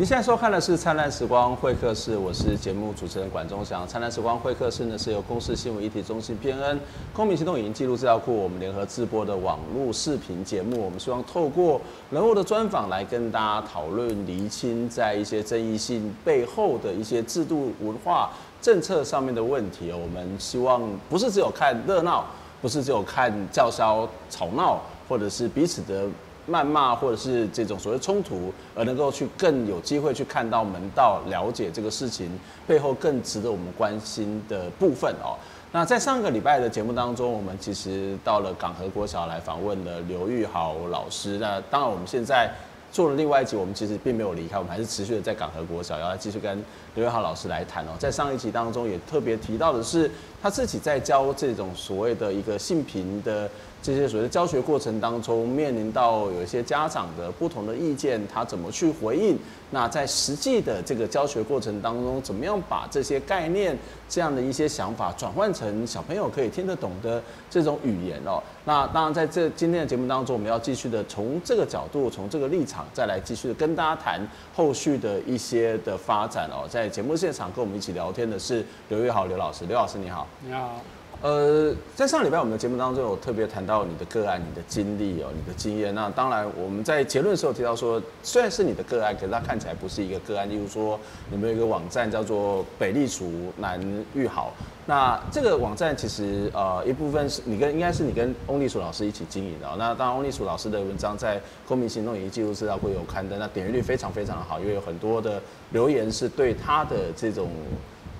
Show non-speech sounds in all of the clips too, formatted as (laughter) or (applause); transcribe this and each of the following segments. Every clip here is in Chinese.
您现在收看的是《灿烂时光会客室》，我是节目主持人管中祥。《灿烂时光会客室》呢是由公司新闻议题中心编恩、公民行动影音记录资料库我们联合制播的网络视频节目。我们希望透过人物的专访来跟大家讨论、厘清在一些争议性背后的一些制度、文化、政策上面的问题。我们希望不是只有看热闹，不是只有看叫嚣吵闹，或者是彼此的。谩骂或者是这种所谓冲突，而能够去更有机会去看到门道，了解这个事情背后更值得我们关心的部分哦。那在上个礼拜的节目当中，我们其实到了港和国小来访问了刘玉豪老师。那当然我们现在做了另外一集，我们其实并没有离开，我们还是持续的在港和国小，要继续跟刘玉豪老师来谈哦。在上一集当中也特别提到的是，他自己在教这种所谓的一个性平的。这些所谓的教学过程当中，面临到有一些家长的不同的意见，他怎么去回应？那在实际的这个教学过程当中，怎么样把这些概念、这样的一些想法转换成小朋友可以听得懂的这种语言哦？那当然，在这今天的节目当中，我们要继续的从这个角度、从这个立场，再来继续的跟大家谈后续的一些的发展哦。在节目现场跟我们一起聊天的是刘玉豪刘老师，刘老师你好。你好。呃，在上礼拜我们的节目当中有特别谈到你的个案、你的经历哦、你的经验。那当然，我们在结论的时候提到说，虽然是你的个案，可是它看起来不是一个个案。例如说，你们有一个网站叫做北立厨南玉好。那这个网站其实呃一部分是你跟应该是你跟翁立楚老师一起经营的。那当然，翁立楚老师的文章在公民行动以及记录资料会有刊登，那点阅率非常非常的好，因为有很多的留言是对他的这种。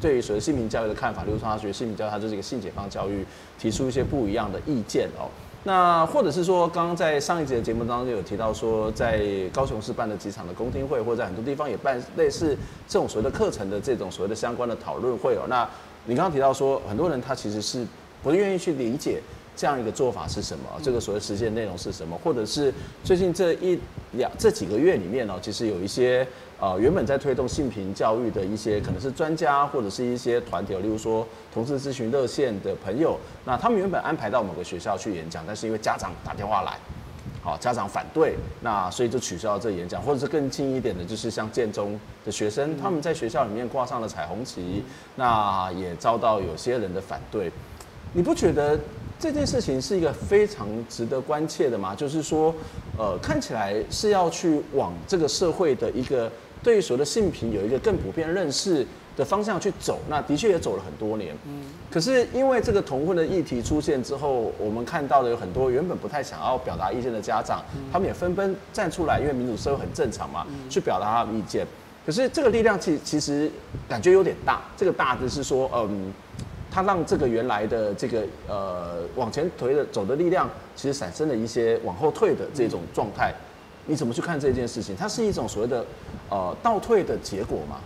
对于所谓性平教育的看法，例如说他觉得性平教育它就是一个性解放教育，提出一些不一样的意见哦。那或者是说，刚刚在上一节的节目当中有提到说，在高雄市办的几场的公听会，或者在很多地方也办类似这种所谓的课程的这种所谓的相关的讨论会哦。那你刚刚提到说，很多人他其实是不愿意去理解。这样一个做法是什么？这个所谓实践内容是什么？或者是最近这一两这几个月里面呢，其实有一些呃原本在推动性平教育的一些可能是专家或者是一些团体，例如说同事咨询热线的朋友，那他们原本安排到某个学校去演讲，但是因为家长打电话来，好家长反对，那所以就取消了这演讲，或者是更近一点的，就是像建中的学生，他们在学校里面挂上了彩虹旗，那也遭到有些人的反对，你不觉得？这件事情是一个非常值得关切的嘛？就是说，呃，看起来是要去往这个社会的一个对于所谓的性平有一个更普遍认识的方向去走。那的确也走了很多年。嗯。可是因为这个同婚的议题出现之后，我们看到的有很多原本不太想要表达意见的家长，他们也纷纷站出来，因为民主社会很正常嘛，去表达他的意见。可是这个力量其其实感觉有点大。这个大的是说，嗯。它让这个原来的这个呃往前推的走的力量，其实产生了一些往后退的这种状态。你怎么去看这件事情？它是一种所谓的呃倒退的结果吗？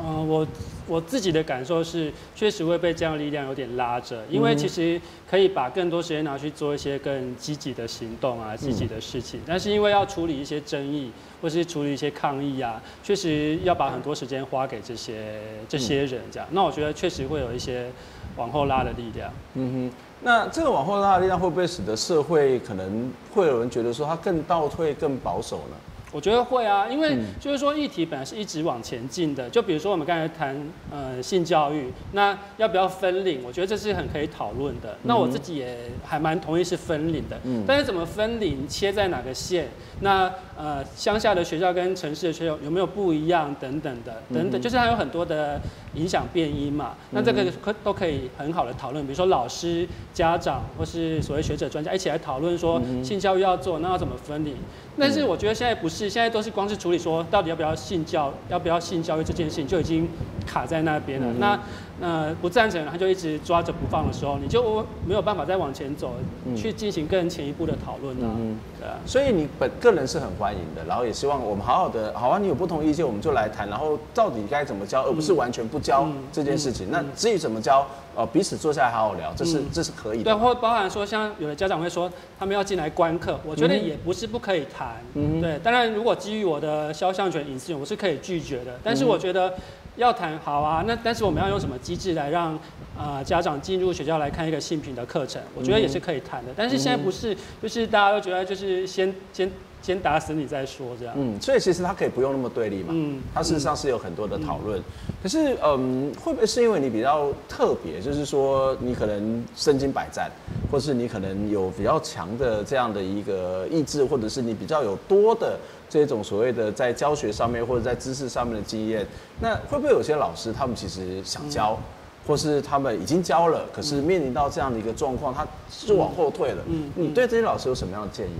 嗯、呃，我我自己的感受是，确实会被这样的力量有点拉着，因为其实可以把更多时间拿去做一些更积极的行动啊，积极的事情。但是因为要处理一些争议，或是处理一些抗议啊，确实要把很多时间花给这些这些人这样。那我觉得确实会有一些往后拉的力量。嗯哼，那这个往后拉的力量会不会使得社会可能会有人觉得说它更倒退、更保守呢？我觉得会啊，因为就是说议题本来是一直往前进的。就比如说我们刚才谈呃性教育，那要不要分龄？我觉得这是很可以讨论的。那我自己也还蛮同意是分龄的。嗯。但是怎么分龄，切在哪个线？那呃乡下的学校跟城市的学校有没有不一样？等等的，等等，就是它有很多的影响变因嘛。那这个可都可以很好的讨论。比如说老师、家长或是所谓学者专家一起来讨论说性教育要做，那要怎么分离？但是我觉得现在不是，现在都是光是处理说到底要不要性教，要不要性教育这件事情就已经卡在那边了。嗯、那那不赞成，他就一直抓着不放的时候，你就没有办法再往前走，嗯、去进行更前一步的讨论了。嗯，对啊。所以你本个人是很欢迎的，然后也希望我们好好的，好啊，你有不同意见我们就来谈，然后到底该怎么教，而不是完全不教这件事情。嗯嗯、那至于怎么教？呃，彼此坐下来好好聊，这是、嗯、这是可以的。对，或包含说，像有的家长会说，他们要进来观课，我觉得也不是不可以谈。嗯，对，当然如果基于我的肖像权、隐私权，我是可以拒绝的。但是我觉得要谈好啊，那但是我们要用什么机制来让啊、呃、家长进入学校来看一个性平的课程？我觉得也是可以谈的。但是现在不是，就是大家都觉得就是先先先打死你再说这样。嗯，所以其实他可以不用那么对立嘛。嗯，他事实上是有很多的讨论。嗯、可是，嗯，会不会是因为你比较特别，就是说你可能身经百战，或是你可能有比较强的这样的一个意志，或者是你比较有多的这种所谓的在教学上面或者在知识上面的经验？那会不会有些老师他们其实想教？嗯或是他们已经教了，可是面临到这样的一个状况，他是往后退了。嗯，你对这些老师有什么样的建议？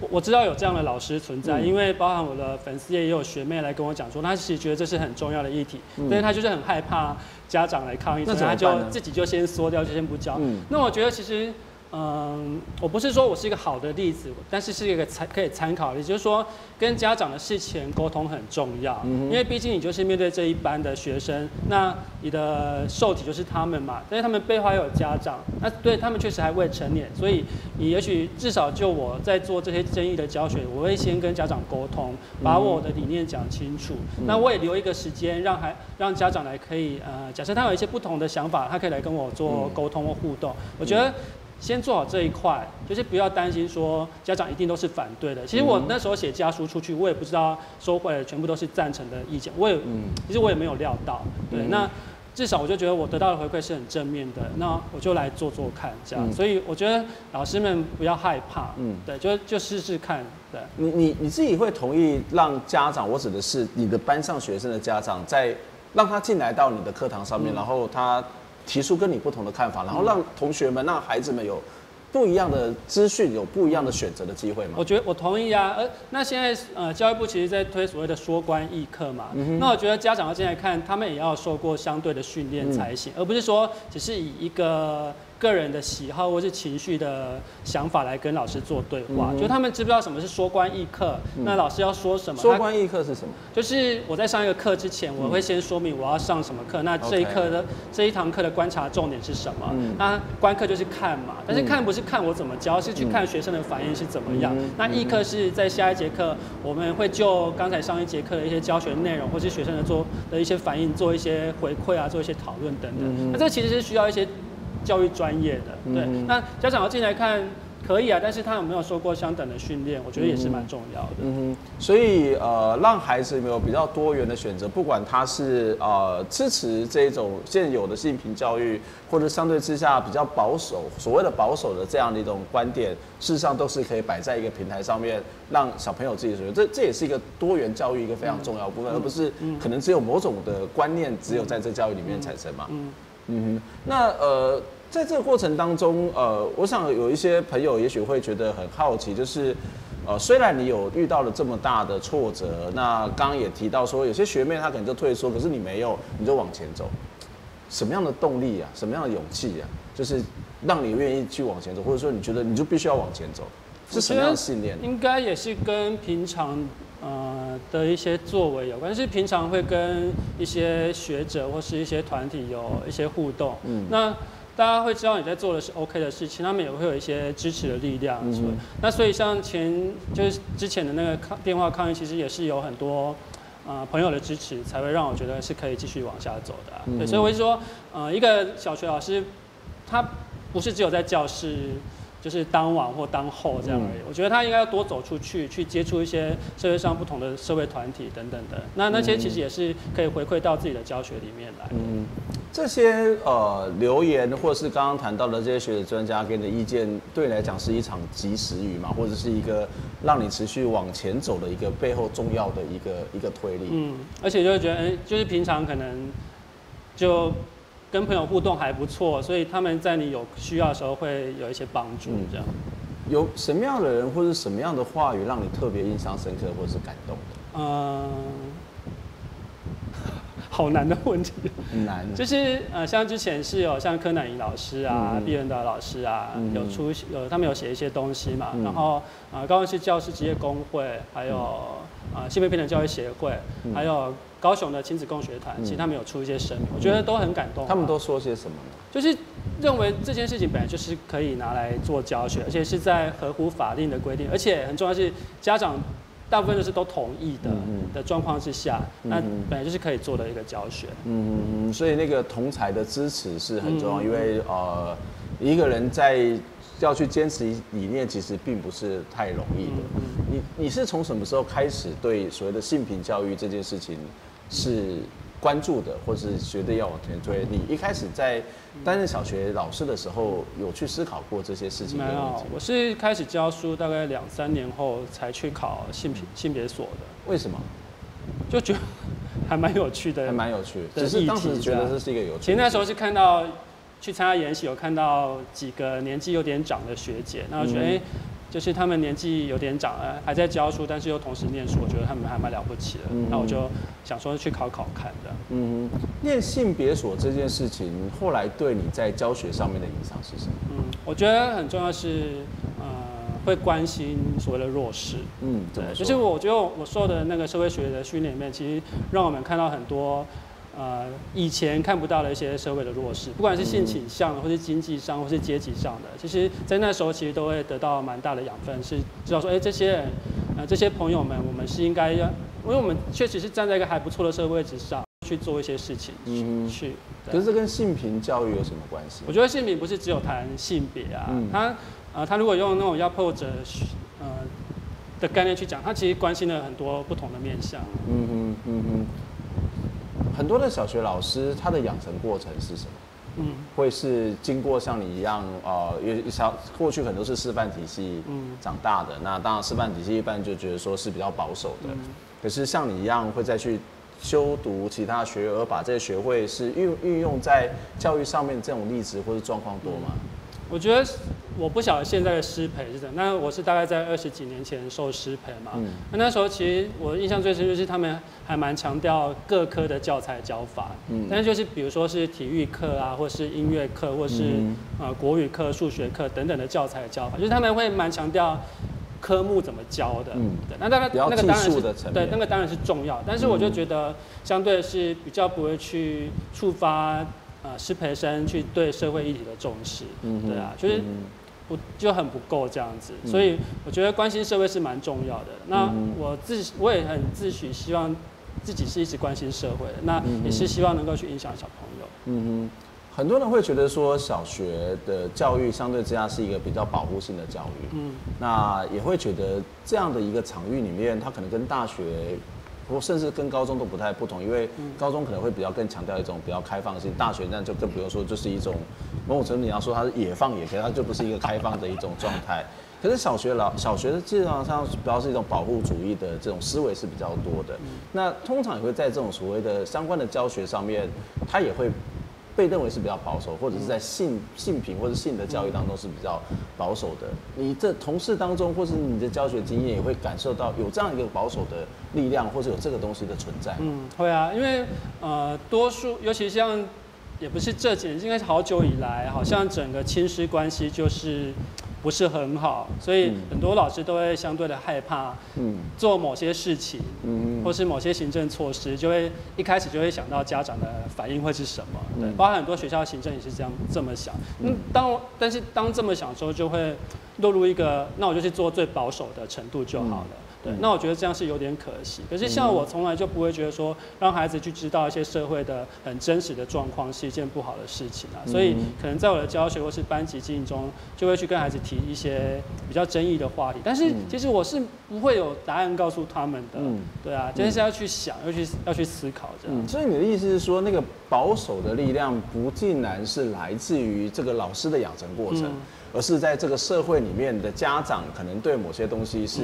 我我知道有这样的老师存在，因为包含我的粉丝也有学妹来跟我讲说，她其实觉得这是很重要的议题，但是她就是很害怕家长来抗议，所以她就自己就先缩掉，就先不教。嗯，那我觉得其实。嗯，我不是说我是一个好的例子，但是是一个参可以参考的例子，就是说跟家长的事前沟通很重要，因为毕竟你就是面对这一班的学生，那你的受体就是他们嘛，但是他们背后还有家长，那对他们确实还未成年，所以你也许至少就我在做这些争议的教学，我会先跟家长沟通，把我的理念讲清楚，那我也留一个时间让孩让家长来可以呃，假设他有一些不同的想法，他可以来跟我做沟通或互动，我觉得。先做好这一块，就是不要担心说家长一定都是反对的。其实我那时候写家书出去，我也不知道收回来全部都是赞成的意见。我也，其实我也没有料到。对，那至少我就觉得我得到的回馈是很正面的。那我就来做做看，这样。所以我觉得老师们不要害怕，嗯，对，就就试试看。对，你你你自己会同意让家长，我指的是你的班上学生的家长，在让他进来到你的课堂上面，然后他。提出跟你不同的看法，然后让同学们、让孩子们有不一样的资讯，有不一样的选择的机会吗？我觉得我同意啊。呃那现在呃，教育部其实在推所谓的说官议课嘛。嗯、那我觉得家长要进来看，他们也要受过相对的训练才行，嗯、而不是说只是以一个。个人的喜好或是情绪的想法来跟老师做对话，嗯、就他们知不知道什么是说观议课？嗯、那老师要说什么？说观议课是什么？就是我在上一个课之前，我会先说明我要上什么课。嗯、那这一课的这一堂课的观察重点是什么？嗯、那观课就是看嘛，但是看不是看我怎么教，是去看学生的反应是怎么样。嗯、那议课是在下一节课，我们会就刚才上一节课的一些教学内容或是学生的做的一些反应做一些回馈啊，做一些讨论等等。嗯、那这其实是需要一些。教育专业的，对，嗯、那家长要进来看可以啊，但是他有没有受过相等的训练，我觉得也是蛮重要的。嗯哼，所以呃，让孩子有比较多元的选择，不管他是呃支持这种现有的性平教育，或者相对之下比较保守，所谓的保守的这样的一种观点，事实上都是可以摆在一个平台上面，让小朋友自己选择。这这也是一个多元教育一个非常重要的部分，嗯、而不是可能只有某种的观念只有在这教育里面产生嘛。嗯嗯哼，那呃。在这个过程当中，呃，我想有一些朋友也许会觉得很好奇，就是，呃，虽然你有遇到了这么大的挫折，那刚刚也提到说，有些学妹她可能就退缩，可是你没有，你就往前走，什么样的动力啊，什么样的勇气啊，就是让你愿意去往前走，或者说你觉得你就必须要往前走，是什么样的信念？应该也是跟平常呃的一些作为有关，是平常会跟一些学者或是一些团体有一些互动，嗯，那。大家会知道你在做的是 OK 的事情，他们也会有一些支持的力量。嗯、哼那所以像前就是之前的那个抗电话抗议，其实也是有很多呃朋友的支持，才会让我觉得是可以继续往下走的、啊。嗯、对，所以我就说，呃，一个小学老师，他不是只有在教室。就是当晚或当后这样而已。我觉得他应该要多走出去，去接触一些社会上不同的社会团体等等的。那那些其实也是可以回馈到自己的教学里面来。嗯，这些呃留言或是刚刚谈到的这些学者专家给你的意见，对你来讲是一场及时雨嘛，或者是一个让你持续往前走的一个背后重要的一个一个推力。嗯，而且就会觉得，哎，就是平常可能就。跟朋友互动还不错，所以他们在你有需要的时候会有一些帮助。这样，嗯，有什么样的人或者什么样的话语让你特别印象深刻或者是感动的？嗯，(laughs) 好难的问题。很难。就是呃，像之前是有像柯南怡老师啊、毕恩达老师啊，嗯、有出有他们有写一些东西嘛。嗯、然后呃，高雄市教师职业工会，还有呃性别平等教育协会，嗯、还有。高雄的亲子共学团，其实他们有出一些声明，我觉得都很感动。他们都说些什么呢？就是认为这件事情本来就是可以拿来做教学，而且是在合乎法令的规定，而且很重要是家长大部分都是都同意的的状况之下，那本来就是可以做的一个教学。嗯嗯，所以那个同才的支持是很重要，因为呃一个人在要去坚持理念，其实并不是太容易的。你你是从什么时候开始对所谓的性平教育这件事情是关注的，或是觉得要往前推？你一开始在担任小学老师的时候，有去思考过这些事情？没有，我是开始教书大概两三年后才去考性平性别所的。为什么？就觉得还蛮有趣的，还蛮有趣的。只是当时觉得这是一个有趣的。其实那时候是看到去参加研习，有看到几个年纪有点长的学姐，然后觉得哎。嗯就是他们年纪有点长了，还在教书，但是又同时念书，我觉得他们还蛮了不起的。嗯、那我就想说去考考看的。嗯，念性别所这件事情，后来对你在教学上面的影响是什么？嗯，我觉得很重要是，呃，会关心所谓的弱势。嗯，对，就是我觉得我受的那个社会学的训练里面，其实让我们看到很多。呃，以前看不到的一些社会的弱势，不管是性倾向，或是经济上，或是阶级上的，其实，在那时候其实都会得到蛮大的养分，是知道说，哎、欸，这些人，呃，这些朋友们，我们是应该要，因为我们确实是站在一个还不错的社会位置上去做一些事情，嗯，去。可是这跟性平教育有什么关系？我觉得性平不是只有谈性别啊，嗯、他，呃，他如果用那种压迫者，呃，的概念去讲，他其实关心了很多不同的面向。嗯哼，嗯哼。很多的小学老师，他的养成过程是什么？嗯，会是经过像你一样，呃，因为小过去很多是师范体系长大的，嗯、那当然师范体系一般就觉得说是比较保守的。嗯、可是像你一样，会再去修读其他学而把这些学会是运运用在教育上面，这种例子或是状况多吗？嗯我觉得我不晓得现在的师培是怎样，那我是大概在二十几年前受师培嘛。嗯、那那时候其实我印象最深就是他们还蛮强调各科的教材教法。嗯。但是就是比如说是体育课啊，或是音乐课，或是呃国语课、数学课等等的教材教法，就是他们会蛮强调科目怎么教的。嗯。对。那大概那个当然是对，那个当然是重要，但是我就觉得相对是比较不会去触发。啊，师培生去对社会议题的重视，嗯、对啊，就是不就很不够这样子，嗯、所以我觉得关心社会是蛮重要的。那我自我也很自诩，希望自己是一直关心社会的，那也是希望能够去影响小朋友。嗯哼，很多人会觉得说小学的教育相对之下是一个比较保护性的教育，嗯，那也会觉得这样的一个场域里面，它可能跟大学。或甚至跟高中都不太不同，因为高中可能会比较更强调一种比较开放性，大学那就更不用说，就是一种某种程度你要说它是野放也可以，它就不是一个开放的一种状态。可是小学老小学的基本上主要是一种保护主义的这种思维是比较多的，那通常也会在这种所谓的相关的教学上面，它也会。被认为是比较保守，或者是在性性品或者性的教育当中是比较保守的。你这同事当中，或是你的教学经验，也会感受到有这样一个保守的力量，或者有这个东西的存在。嗯，会啊，因为呃，多数尤其像也不是这几年，应该是好久以来，好像整个亲师关系就是。不是很好，所以很多老师都会相对的害怕，嗯，做某些事情，嗯，或是某些行政措施，就会一开始就会想到家长的反应会是什么，对，包含很多学校行政也是这样这么想，嗯，当但是当这么想的时候，就会落入一个，那我就去做最保守的程度就好了。对，那我觉得这样是有点可惜。可是像我从来就不会觉得说，让孩子去知道一些社会的很真实的状况是一件不好的事情啊。所以可能在我的教学或是班级经营中，就会去跟孩子提一些比较争议的话题。但是其实我是不会有答案告诉他们的。嗯，对啊，真的是要去想，要去要去思考这样。嗯，所以你的意思是说，那个保守的力量不尽然是来自于这个老师的养成过程，而是在这个社会里面的家长可能对某些东西是。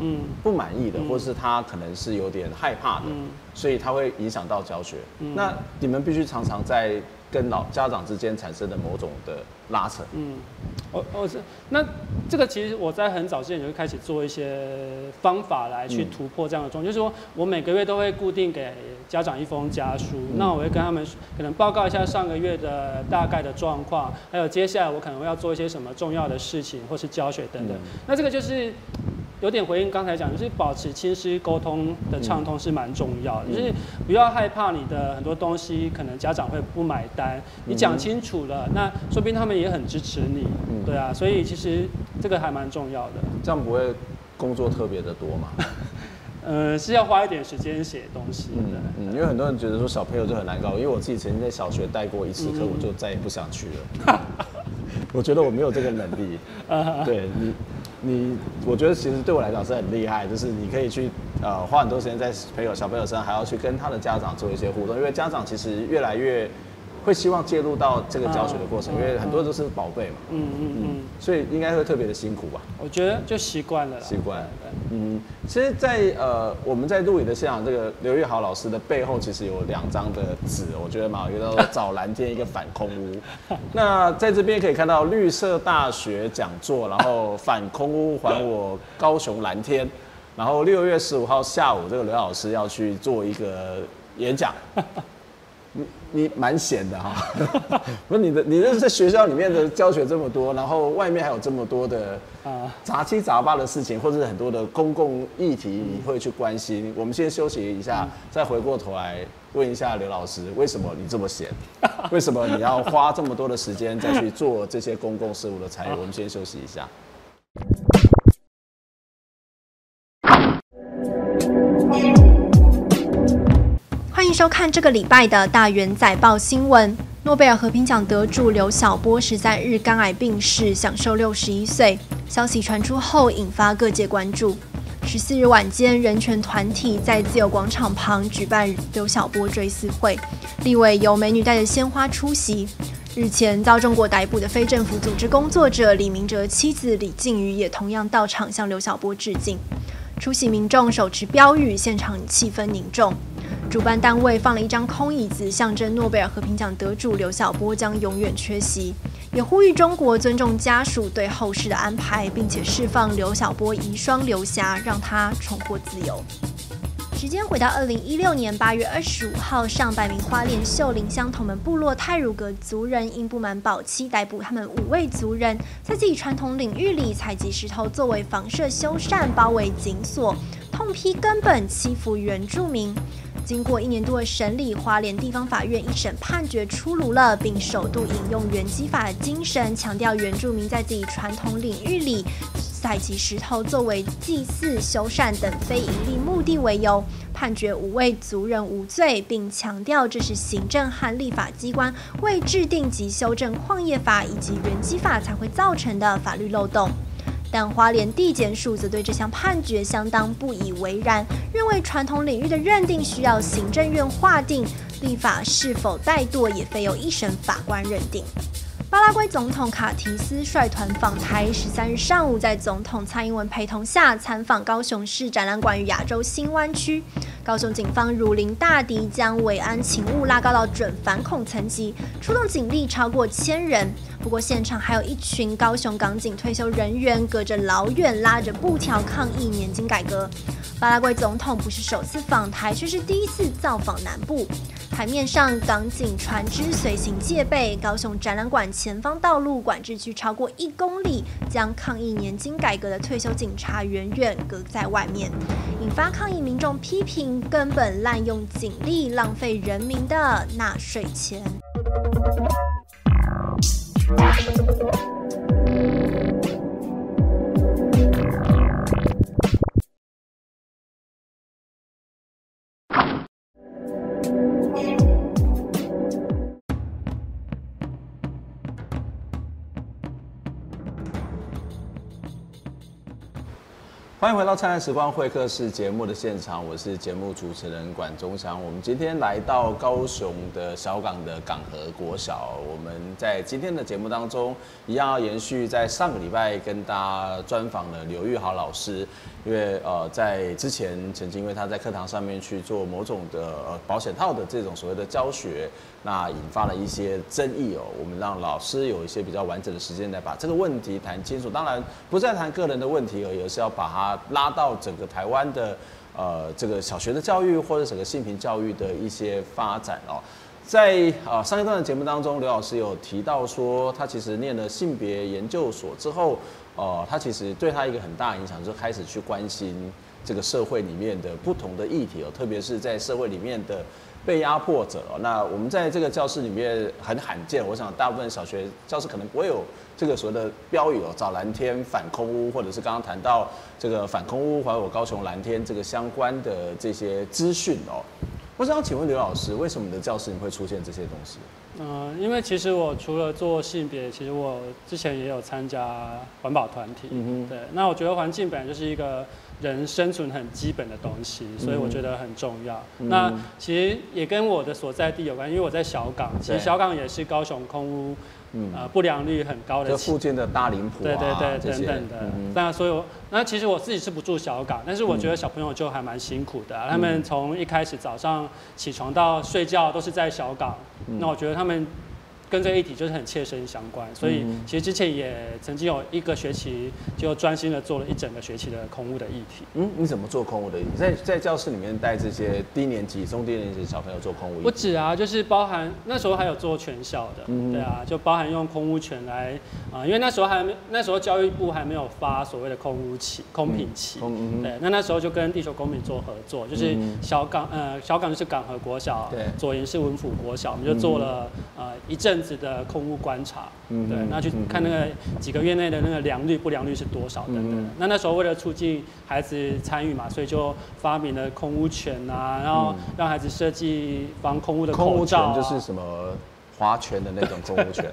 嗯，不满意的，或是他可能是有点害怕的，嗯、所以他会影响到教学。嗯、那你们必须常常在跟老家长之间产生的某种的拉扯。嗯，哦哦是，那这个其实我在很早之前就会开始做一些方法来去突破这样的状况，嗯、就是说我每个月都会固定给家长一封家书，嗯、那我会跟他们可能报告一下上个月的大概的状况，还有接下来我可能会要做一些什么重要的事情，或是教学等等。嗯、那这个就是。有点回应刚才讲，就是保持亲师沟通的畅通是蛮重要的，嗯、就是不要害怕你的很多东西可能家长会不买单，你讲清楚了，那说不定他们也很支持你，嗯、对啊，所以其实这个还蛮重要的。这样不会工作特别的多吗？(laughs) 呃，是要花一点时间写东西的。嗯，因为很多人觉得说小朋友就很难搞，因为我自己曾经在小学带过一次课，嗯、我就再也不想去了。(laughs) 我觉得我没有这个能力。(laughs) 对你，你，我觉得其实对我来讲是很厉害，就是你可以去呃花很多时间在朋友小朋友身上，还要去跟他的家长做一些互动，因为家长其实越来越。会希望介入到这个教学的过程，因为很多都是宝贝嘛。嗯嗯嗯，所以应该会特别的辛苦吧？我觉得就习惯了。习惯。嗯，其实在，在呃我们在录影的现场，这个刘玉豪老师的背后其实有两张的纸，我觉得蛮好，一个找蓝天，一个反空屋。(laughs) 那在这边可以看到绿色大学讲座，然后反空屋还我高雄蓝天，然后六月十五号下午，这个刘老师要去做一个演讲。(laughs) 你你蛮闲的哈，(laughs) 不是你的，你这是在学校里面的教学这么多，然后外面还有这么多的啊杂七杂八的事情，或者是很多的公共议题，你会去关心。我们先休息一下，再回过头来问一下刘老师，为什么你这么闲？为什么你要花这么多的时间再去做这些公共事务的参与？(laughs) 我们先休息一下。收看这个礼拜的大元载报新闻。诺贝尔和平奖得主刘晓波十三日肝癌病逝，享寿六十一岁。消息传出后，引发各界关注。十四日晚间，人权团体在自由广场旁举办刘晓波追思会，立委由美女带着鲜花出席。日前遭中国逮捕的非政府组织工作者李明哲妻子李静瑜也同样到场向刘晓波致敬。出席民众手持标语，现场气氛凝重。主办单位放了一张空椅子，象征诺贝尔和平奖得主刘晓波将永远缺席，也呼吁中国尊重家属对后事的安排，并且释放刘晓波遗孀刘霞，让他重获自由。时间回到二零一六年八月二十五号，上百名花莲秀林乡同门部落泰鲁格族人因不满保期逮捕他们五位族人，在自己传统领域里采集石头作为房舍修缮，包围紧锁，痛批根本欺负原住民。经过一年多的审理，花莲地方法院一审判决出炉了，并首度引用原基法的精神，强调原住民在自己传统领域里采集石头作为祭祀、修缮等非营利目的为由，判决五位族人无罪，并强调这是行政和立法机关未制定及修正矿业法以及原基法才会造成的法律漏洞。但花莲地检署则对这项判决相当不以为然，认为传统领域的认定需要行政院划定，立法是否怠惰也非由一审法官认定。巴拉圭总统卡提斯率团访台，十三日上午在总统蔡英文陪同下参访高雄市展览馆与亚洲新湾区。高雄警方如临大敌，将维安勤务拉高到准反恐层级，出动警力超过千人。不过现场还有一群高雄港警退休人员，隔着老远拉着布条抗议年金改革。巴拉圭总统不是首次访台，却是第一次造访南部。海面上港警船只随行戒备，高雄展览馆前方道路管制区超过一公里，将抗议年金改革的退休警察远远隔在外面，引发抗议民众批评根本滥用警力，浪费人民的纳税钱。欢迎回到《灿烂时光会客室》节目的现场，我是节目主持人管中祥。我们今天来到高雄的小港的港和国小，我们在今天的节目当中一样要延续在上个礼拜跟大家专访的刘玉豪老师。因为呃，在之前曾经因为他在课堂上面去做某种的呃保险套的这种所谓的教学，那引发了一些争议哦。我们让老师有一些比较完整的时间来把这个问题谈清楚。当然不再谈个人的问题而已，而是要把它拉到整个台湾的呃这个小学的教育或者整个性平教育的一些发展哦。在啊上一段的节目当中，刘老师有提到说，他其实念了性别研究所之后。哦、他其实对他一个很大影响，就开始去关心这个社会里面的不同的议题哦，特别是在社会里面的被压迫者哦。那我们在这个教室里面很罕见，我想大部分小学教室可能不会有这个所谓的标语哦，找蓝天反空污，或者是刚刚谈到这个反空污还有高雄蓝天这个相关的这些资讯哦。我想请问刘老师，为什么你的教室里会出现这些东西？嗯，因为其实我除了做性别，其实我之前也有参加环保团体。嗯哼。对，那我觉得环境本来就是一个人生存很基本的东西，所以我觉得很重要。嗯、那其实也跟我的所在地有关，因为我在小港，其实小港也是高雄空屋。嗯，呃，不良率很高的，这附近的大林对对对，等等的。那、嗯、所以我，那其实我自己是不住小港，但是我觉得小朋友就还蛮辛苦的、他们从一开始早上起床到睡觉都是在小港，嗯、那我觉得他们。跟这个议题就是很切身相关，所以其实之前也曾经有一个学期就专心的做了一整个学期的空屋的议题。嗯，你怎么做空屋的议题？在在教室里面带这些低年级、中低年级的小朋友做空屋？不止啊，就是包含那时候还有做全校的，嗯、对啊，就包含用空屋权来啊、呃，因为那时候还没那时候教育部还没有发所谓的空屋期、空品期，嗯、对，那那时候就跟地球公民做合作，就是小港呃小港就是港和国小，对，左营是文府国小，我们就做了呃一阵。子的空屋观察，嗯、对，那去看那个几个月内的那个良率不良率是多少等等。嗯、那那时候为了促进孩子参与嘛，所以就发明了空屋犬啊，然后让孩子设计防空屋的口罩、啊。空污权就是什么划拳的那种空污权。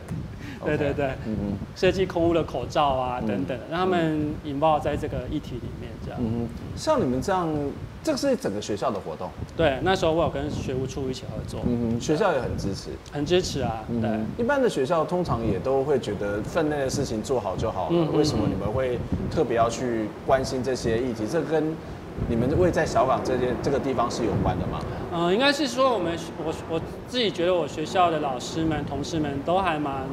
对对对，嗯嗯，设计空屋的口罩啊等等，让他们引爆在这个议题里面，这样。嗯，像你们这样。这个是整个学校的活动，对，那时候我有跟学务处一起合作，嗯哼，学校也很支持，很支持啊，对。一般的学校通常也都会觉得分内的事情做好就好了，嗯、为什么你们会特别要去关心这些议题？这跟你们位在小港这些这个地方是有关的吗？嗯、呃，应该是说我们我我自己觉得我学校的老师们、同事们都还蛮。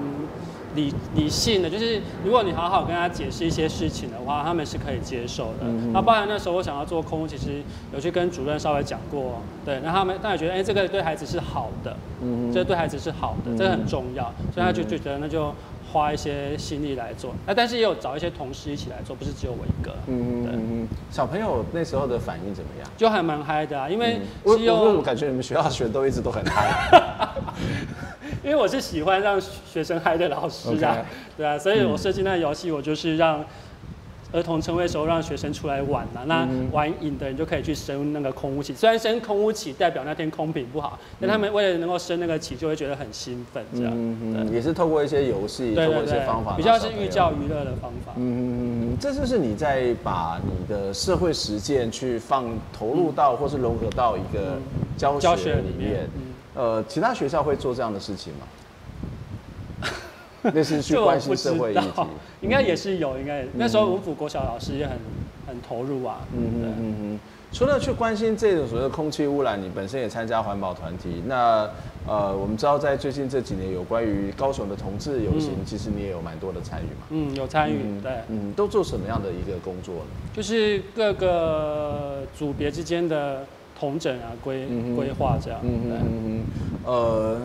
理理性的，就是如果你好好跟他解释一些事情的话，他们是可以接受的。那、包含那时候我想要做空，其实有去跟主任稍微讲过，对，那他们他也觉得，哎、欸，这个对孩子是好的，嗯，这个对孩子是好的，这个很重要，所以他就觉得那就花一些心力来做。那但是也有找一些同事一起来做，不是只有我一个。嗯嗯嗯，小朋友那时候的反应怎么样？就还蛮嗨的啊，因为我我我感觉你们学校学都一直都很嗨。(laughs) 因为我是喜欢让学生嗨的老师啊，Okay. 对啊，所以我设计那个游戏，我就是让儿童称谓的时候让学生出来玩嘛，那玩瘾的人就可以去升那个空屋起。虽然升空屋起代表那天空品不好，但他们为了能够升那个起，就会觉得很兴奋，这样。嗯对也是透过一些游戏，透过一些方法，比较是寓教于乐的方法。嗯，这就是你在把你的社会实践去放投入到，或是融合到一个教学里面。呃，其他学校会做这样的事情吗？(laughs) 类似去关心社会议题，(laughs) 应该也是有，应该那时候文府国小老师也很很投入啊。嗯嗯嗯嗯。除了去关心这种所谓的空气污染，你本身也参加环保团体。那呃，我们知道在最近这几年有关于高雄的同志游行，其实你也有蛮多的参与嘛。嗯，有参与，对，嗯，都做什么样的一个工作呢？就是各个组别之间的。同整啊，规规划这样。嗯嗯嗯呃，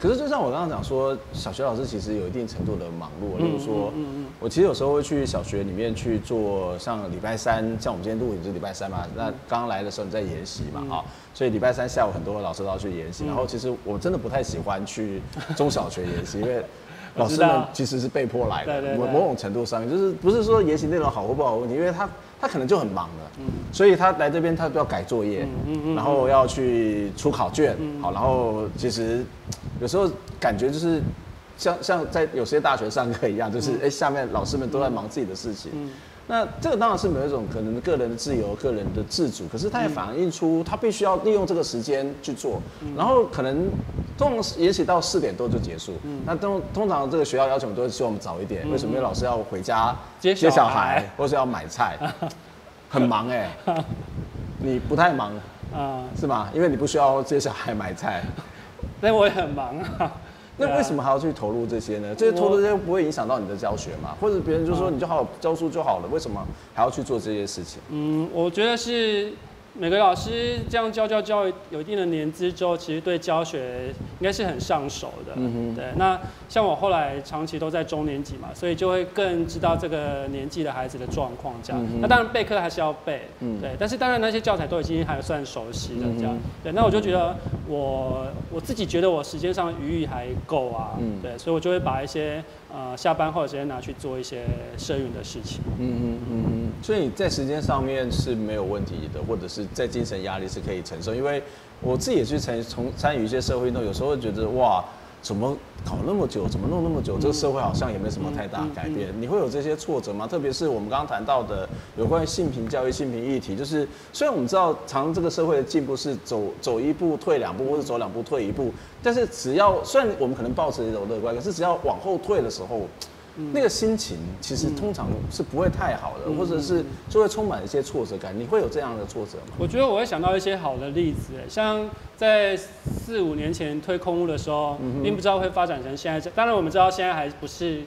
可是就像我刚刚讲说，小学老师其实有一定程度的忙碌。例如说，嗯嗯我其实有时候会去小学里面去做，像礼拜三，像我们今天录影是礼拜三嘛，那刚来的时候你在研习嘛，啊，所以礼拜三下午很多老师都要去研习。然后其实我真的不太喜欢去中小学研习，因为 (laughs) 老师们其实是被迫来的，某某种程度上面就是不是说研习内容好或不好问题，因为他。他可能就很忙了，嗯、所以他来这边他都要改作业，嗯嗯、然后要去出考卷，嗯、好，然后其实有时候感觉就是像像在有些大学上课一样，就是哎、下面老师们都在忙自己的事情。那这个当然是没有一种可能个人的自由、个人的自主，可是他也反映出他必须要利用这个时间去做，然后可能通常也许到四点多就结束。那通通常这个学校要求我们都希望我们早一点，为什么？因为老师要回家接小孩，或是要买菜，(laughs) 很忙哎。(laughs) 你不太忙啊？是吗？因为你不需要接小孩买菜，(laughs) 但我也很忙啊。那为什么还要去投入这些呢？这些投入这些不会影响到你的教学吗？或者别人就说你就好好教书就好了，为什么还要去做这些事情？嗯，我觉得是。每个老师这样教教教有一定的年资之后，其实对教学应该是很上手的。嗯哼。对，那像我后来长期都在中年级嘛，所以就会更知道这个年纪的孩子的状况这样。嗯。那当然备课还是要备。嗯。对，但是当然那些教材都已经还算熟悉了这样。嗯。对，那我就觉得我我自己觉得我时间上余裕还够啊。嗯。对，所以我就会把一些。呃，下班后的时间拿去做一些社运的事情。嗯嗯嗯嗯。所以在时间上面是没有问题的，或者是在精神压力是可以承受。因为我自己也去参从参与一些社会运动，有时候会觉得哇，怎么搞那么久，怎么弄那么久？这个社会好像也没什么太大改变。你会有这些挫折吗？特别是我们刚刚谈到的有关于性平教育、性平议题，就是虽然我们知道，常这个社会的进步是走走一步退两步，或者走两步退一步，但是只要虽然我们可能抱持一种乐观，可是只要往后退的时候。嗯、那个心情其实通常是不会太好的，嗯、或者是就会充满一些挫折感。你会有这样的挫折吗？我觉得我会想到一些好的例子，像在四五年前推空屋的时候，并不知道会发展成现在这。当然我们知道现在还不是。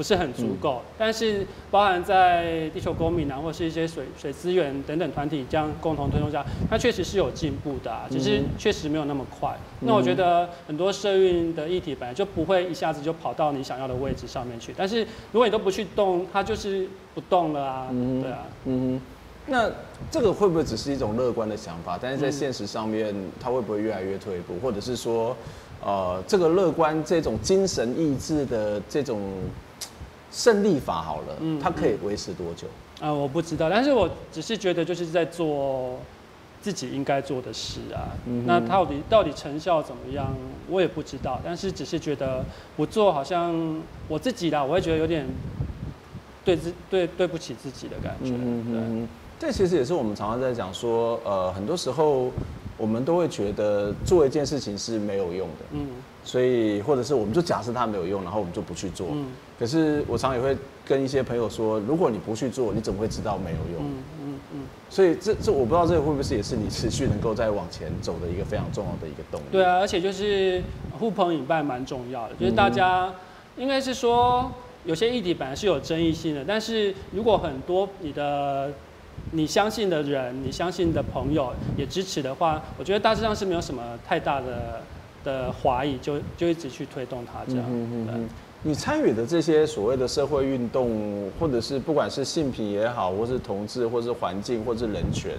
不是很足够，嗯、但是包含在地球公民啊，或是一些水水资源等等团体这样共同推动下，它确实是有进步的，啊，只是确实没有那么快。嗯、那我觉得很多社运的议题本来就不会一下子就跑到你想要的位置上面去，但是如果你都不去动，它就是不动了啊。嗯、对啊，嗯，那这个会不会只是一种乐观的想法？但是在现实上面，它会不会越来越退步，或者是说，呃，这个乐观这种精神意志的这种。胜利法好了，嗯，它可以维持多久？啊、呃，我不知道，但是我只是觉得就是在做自己应该做的事啊。那到底到底成效怎么样，我也不知道。但是只是觉得不做好像我自己啦，我会觉得有点对自对对不起自己的感觉。嗯哼对，这其实也是我们常常在讲说，呃，很多时候我们都会觉得做一件事情是没有用的。嗯。所以，或者是我们就假设它没有用，然后我们就不去做。嗯。可是我常也会跟一些朋友说，如果你不去做，你怎么会知道没有用？嗯嗯嗯。所以这这我不知道这个会不会是也是你持续能够再往前走的一个非常重要的一个动力。对啊，而且就是互朋引伴蛮重要的，就是大家应该是说有些议题本来是有争议性的，但是如果很多你的你相信的人、你相信的朋友也支持的话，我觉得大致上是没有什么太大的。的怀疑就就一直去推动它这样。嗯嗯，你参与的这些所谓的社会运动，或者是不管是性平也好，或是同志，或是环境，或是人权，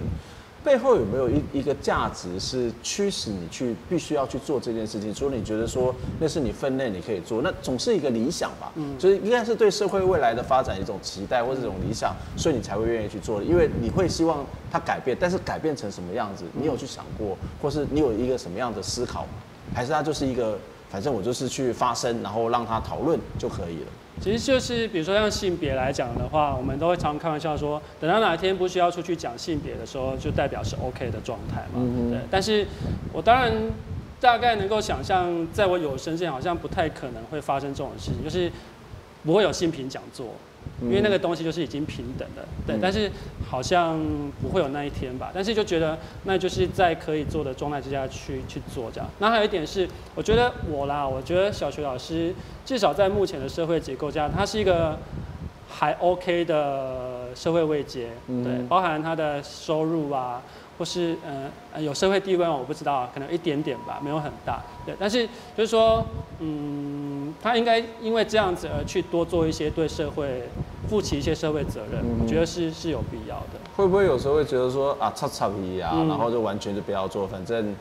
背后有没有一一个价值是驱使你去必须要去做这件事情？除了你觉得说那是你分内你可以做，那总是一个理想吧？嗯，就是应该是对社会未来的发展一种期待或者这种理想，所以你才会愿意去做的，因为你会希望它改变，但是改变成什么样子，你有去想过，或是你有一个什么样的思考？还是它就是一个，反正我就是去发声，然后让他讨论就可以了。其实就是比如说像性别来讲的话，我们都会常开玩笑说，等到哪一天不需要出去讲性别的时候，就代表是 OK 的状态嘛。嗯对。但是我当然大概能够想象，在我有生之前好像不太可能会发生这种事情，就是不会有性平讲座。因为那个东西就是已经平等的，对，但是好像不会有那一天吧。但是就觉得那就是在可以做的状态之下去去做这样。那还有一点是，我觉得我啦，我觉得小学老师至少在目前的社会结构下，他是一个还 OK 的社会位阶，对，包含他的收入啊，或是呃有社会地位，我不知道，可能一点点吧，没有很大，对。但是就是说，嗯。他应该因为这样子而去多做一些对社会负起一些社会责任，我觉得是是有必要的。会不会有时候会觉得说啊，擦擦皮啊，然后就完全就不要做，反正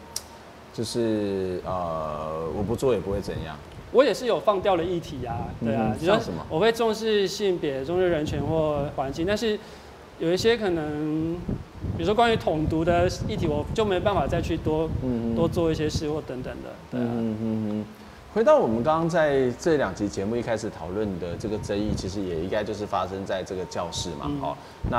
就是呃，我不做也不会怎样。我也是有放掉的议题啊，对啊，像什么？我会重视性别、重视人权或环境，但是有一些可能，比如说关于统独的议题，我就没办法再去多嗯多做一些事或等等的，对啊。嗯嗯回到我们刚刚在这两集节目一开始讨论的这个争议，其实也应该就是发生在这个教室嘛。好、嗯，那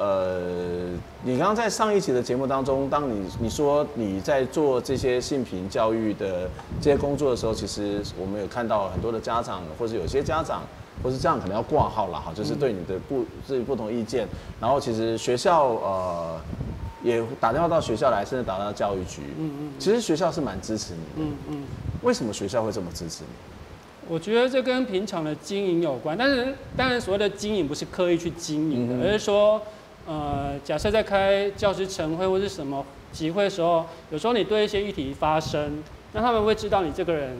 呃，你刚刚在上一集的节目当中，当你你说你在做这些性平教育的这些工作的时候，其实我们有看到很多的家长，或者有些家长，或是这样可能要挂号了哈，就是对你的不自己不同意见。然后其实学校呃也打电话到学校来，甚至打到教育局。嗯嗯。其实学校是蛮支持你的。嗯嗯。为什么学校会这么支持你？我觉得这跟平常的经营有关，但是当然所谓的经营不是刻意去经营的，嗯、而是说，呃，假设在开教师晨会或是什么集会的时候，有时候你对一些议题发声，那他们会知道你这个人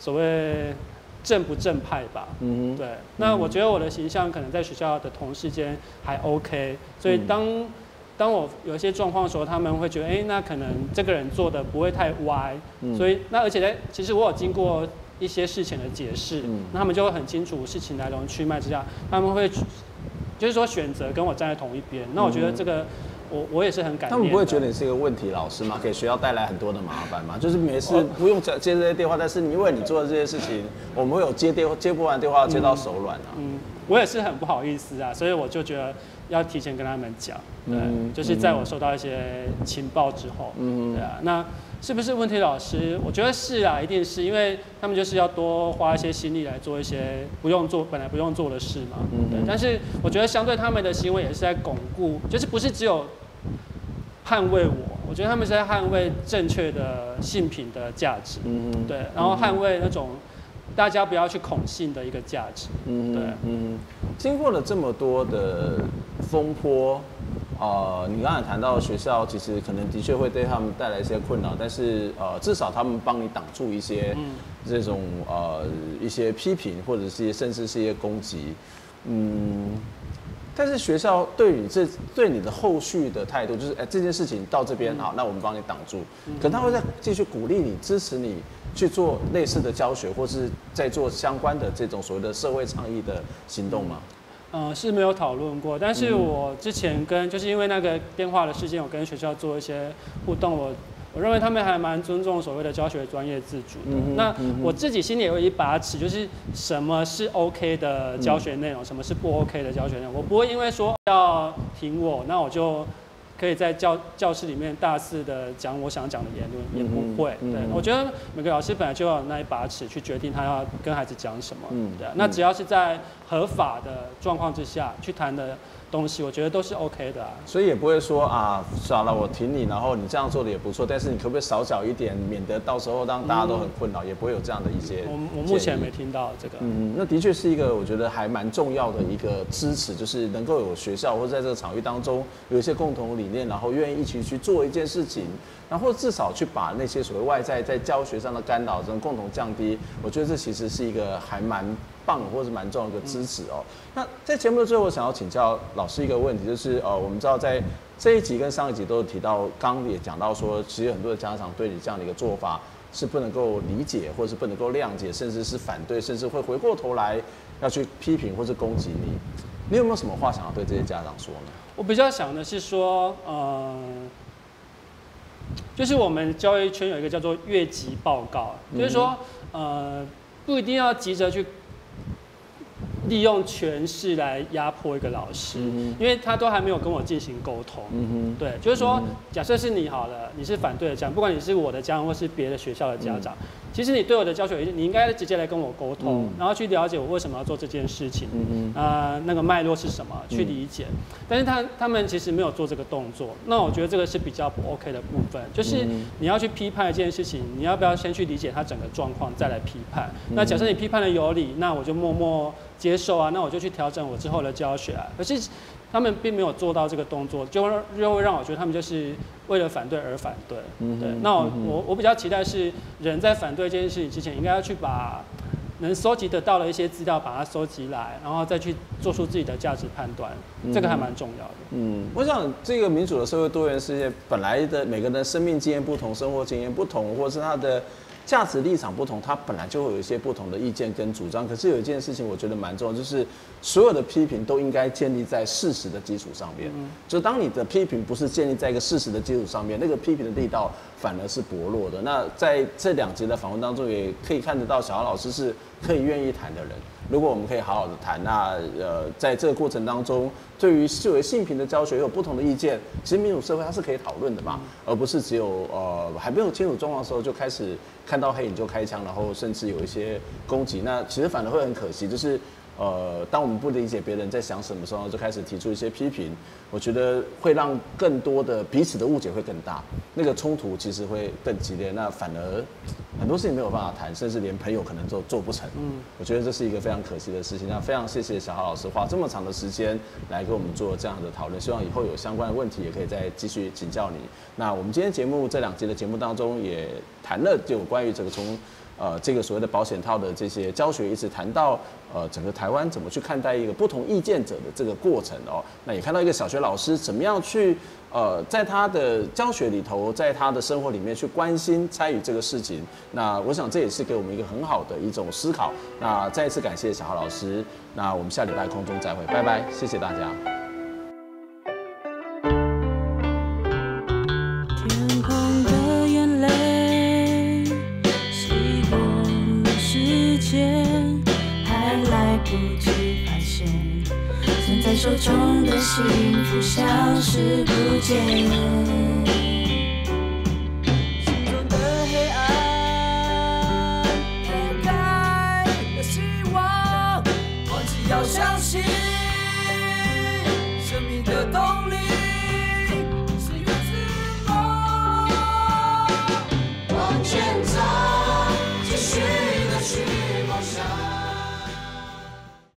所谓正不正派吧？嗯哼对。那我觉得我的形象可能在学校的同事间还 OK，所以当、嗯当我有一些状况的时候，他们会觉得，哎、欸，那可能这个人做的不会太歪，嗯、所以那而且呢，其实我有经过一些事情的解释，嗯、那他们就会很清楚事情来龙去脉之下，他们会就是说选择跟我站在同一边。那我觉得这个。嗯我我也是很感谢。他们不会觉得你是一个问题老师吗？给学校带来很多的麻烦吗？就是每次不用接接这些电话，但是因为你做的这些事情，我们会有接电话接不完电话接到手软啊嗯。嗯，我也是很不好意思啊，所以我就觉得要提前跟他们讲，对，嗯、就是在我收到一些情报之后，嗯，对啊，那是不是问题老师？我觉得是啊，一定是因为他们就是要多花一些心力来做一些不用做本来不用做的事嘛，嗯，对。但是我觉得相对他们的行为也是在巩固，就是不是只有。捍卫我，我觉得他们是在捍卫正确的性品的价值，嗯嗯，对，然后捍卫那种大家不要去恐信的一个价值，嗯对，嗯，经过了这么多的风波，呃，你刚才谈到学校其实可能的确会对他们带来一些困扰，但是呃，至少他们帮你挡住一些这种呃一些批评，或者是甚至是一些攻击，嗯。但是学校对你这对你的后续的态度，就是哎，这件事情到这边好，那我们帮你挡住。可能他会再继续鼓励你、支持你去做类似的教学，或是在做相关的这种所谓的社会倡议的行动吗？嗯，是没有讨论过。但是我之前跟就是因为那个电话的事件，我跟学校做一些互动，我。我认为他们还蛮尊重所谓的教学专业自主的。嗯、那我自己心里有一把尺，就是什么是 OK 的教学内容，嗯、什么是不 OK 的教学内容。我不会因为说要挺我，那我就可以在教教室里面大肆的讲我想讲的言论，也不会。对，我觉得每个老师本来就要有那一把尺去决定他要跟孩子讲什么。嗯，对。那只要是在合法的状况之下去谈的。东西我觉得都是 OK 的，啊，所以也不会说啊，算了，我挺你，然后你这样做的也不错，但是你可不可以少缴一点，免得到时候让大家都很困扰，嗯、也不会有这样的一些。我我目前没听到这个。嗯，那的确是一个我觉得还蛮重要的一个支持，就是能够有学校或者在这个场域当中有一些共同理念，然后愿意一起去做一件事情，然后至少去把那些所谓外在在教学上的干扰，这种共同降低。我觉得这其实是一个还蛮。棒，或是蛮重要的一个支持哦。那在节目的最后，我想要请教老师一个问题，就是呃，我们知道在这一集跟上一集都有提到，刚刚也讲到说，其实很多的家长对你这样的一个做法是不能够理解，或者是不能够谅解，甚至是反对，甚至会回过头来要去批评或是攻击你。你有没有什么话想要对这些家长说呢？我比较想的是说，呃，就是我们教育圈有一个叫做越级报告，就是说，呃，不一定要急着去。利用权势来压迫一个老师，嗯、因为他都还没有跟我进行沟通。嗯、对，就是说，嗯、假设是你好了，你是反对的家长，不管你是我的家长或是别的学校的家长，嗯、其实你对我的教学，你应该直接来跟我沟通，嗯、然后去了解我为什么要做这件事情，啊、嗯哼呃，那个脉络是什么，去理解。嗯、但是他他们其实没有做这个动作，那我觉得这个是比较不 OK 的部分，就是你要去批判一件事情，你要不要先去理解他整个状况，再来批判？嗯、那假设你批判的有理，那我就默默。接受啊，那我就去调整我之后的教学啊。可是他们并没有做到这个动作，就会就会让我觉得他们就是为了反对而反对。嗯，对。那我、嗯、我我比较期待是人在反对这件事情之前，应该要去把能收集得到的一些资料把它收集来，然后再去做出自己的价值判断。嗯、这个还蛮重要的。嗯，我想这个民主的社会多元世界本来的每个人的生命经验不同，生活经验不同，或是他的。价值立场不同，他本来就会有一些不同的意见跟主张。可是有一件事情，我觉得蛮重要，就是所有的批评都应该建立在事实的基础上面。嗯，就当你的批评不是建立在一个事实的基础上面，那个批评的力道反而是薄弱的。那在这两集的访问当中，也可以看得到小姚老师是可以愿意谈的人。如果我们可以好好的谈，那呃，在这个过程当中，对于视为性平的教学有不同的意见，其实民主社会它是可以讨论的嘛，而不是只有呃还没有清楚状况的时候就开始看到黑影就开枪，然后甚至有一些攻击，那其实反而会很可惜，就是。呃，当我们不理解别人在想什么时候，就开始提出一些批评，我觉得会让更多的彼此的误解会更大，那个冲突其实会更激烈，那反而很多事情没有办法谈，甚至连朋友可能都做不成。嗯，我觉得这是一个非常可惜的事情。那非常谢谢小豪老师花这么长的时间来跟我们做这样的讨论，希望以后有相关的问题也可以再继续请教你。那我们今天节目这两集的节目当中也谈了就有关于这个从。呃这个所谓的保险套的这些教学，一直谈到呃整个台湾怎么去看待一个不同意见者的这个过程哦。那也看到一个小学老师怎么样去呃在他的教学里头，在他的生活里面去关心参与这个事情。那我想这也是给我们一个很好的一种思考。那再一次感谢小豪老师。那我们下礼拜空中再会，拜拜，谢谢大家。幸福消失不见，